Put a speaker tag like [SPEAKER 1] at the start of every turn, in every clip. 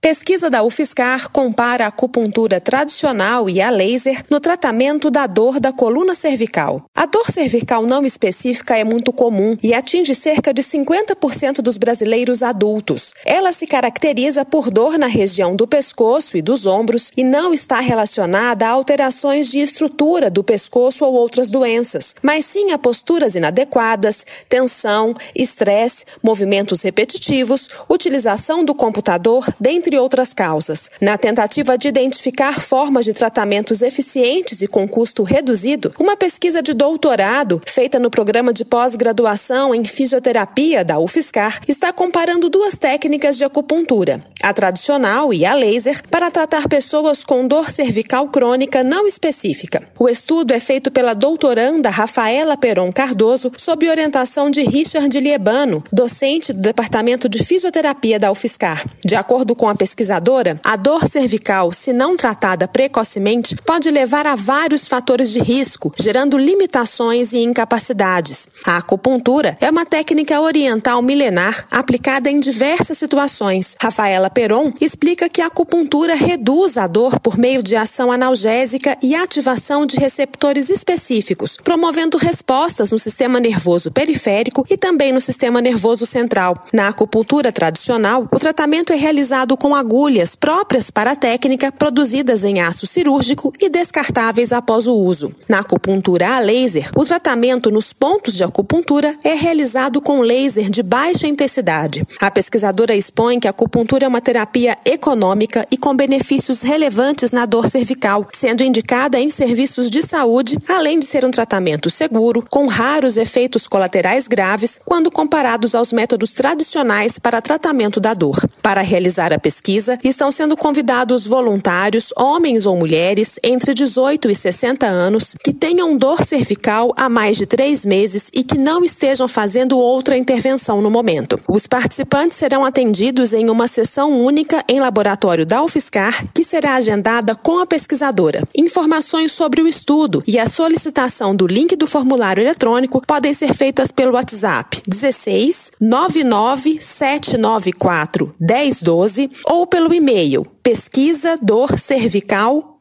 [SPEAKER 1] Pesquisa da UFSCar compara a acupuntura tradicional e a laser no tratamento da dor da coluna cervical. A dor cervical não específica é muito comum e atinge cerca de 50% dos brasileiros adultos. Ela se caracteriza por dor na região do pescoço e dos ombros e não está relacionada a alterações de estrutura do pescoço ou outras doenças, mas sim a posturas inadequadas, tensão, estresse, movimentos repetitivos, utilização do computador, dentre entre outras causas. Na tentativa de identificar formas de tratamentos eficientes e com custo reduzido, uma pesquisa de doutorado feita no programa de pós-graduação em fisioterapia da UFSCar está comparando duas técnicas de acupuntura, a tradicional e a laser, para tratar pessoas com dor cervical crônica não específica. O estudo é feito pela doutoranda Rafaela Peron Cardoso, sob orientação de Richard Liebano, docente do Departamento de Fisioterapia da UFSCar. De acordo com a pesquisadora, a dor cervical, se não tratada precocemente, pode levar a vários fatores de risco, gerando limitações e incapacidades. A acupuntura é uma técnica oriental milenar aplicada em diversas situações. Rafaela Peron explica que a acupuntura reduz a dor por meio de ação analgésica e ativação de receptores específicos, promovendo respostas no sistema nervoso periférico e também no sistema nervoso central. Na acupuntura tradicional, o tratamento é realizado com agulhas próprias para a técnica, produzidas em aço cirúrgico e descartáveis após o uso. Na acupuntura a laser, o tratamento nos pontos de acupuntura é realizado com laser de baixa intensidade. A pesquisadora expõe que a acupuntura é uma terapia econômica e com benefícios relevantes na dor cervical, sendo indicada em serviços de saúde, além de ser um tratamento seguro, com raros efeitos colaterais graves quando comparados aos métodos tradicionais para tratamento da dor. Para realizar a pesquisa, estão sendo convidados voluntários, homens ou mulheres, entre 18 e 60 anos, que tenham dor cervical há mais de três meses e que não estejam fazendo outra intervenção no momento. Os participantes serão atendidos em uma sessão única em laboratório da UFSCar, que será agendada com a pesquisadora. Informações sobre o estudo e a solicitação do link do formulário eletrônico podem ser feitas pelo WhatsApp 16 99 794 1012 ou pelo e-mail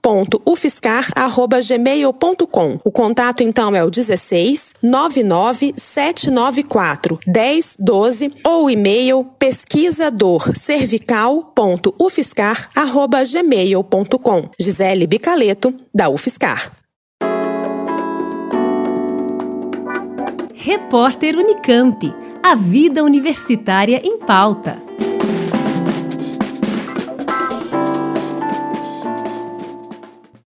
[SPEAKER 1] pesquisadorcervical.ufscar@gmail.com. O contato então é o 16 99 794 1012 ou e-mail pesquisadorcervical.ufscar@gmail.com. Gisele Bicaleto da UFSCar.
[SPEAKER 2] Repórter Unicamp. A vida universitária em pauta.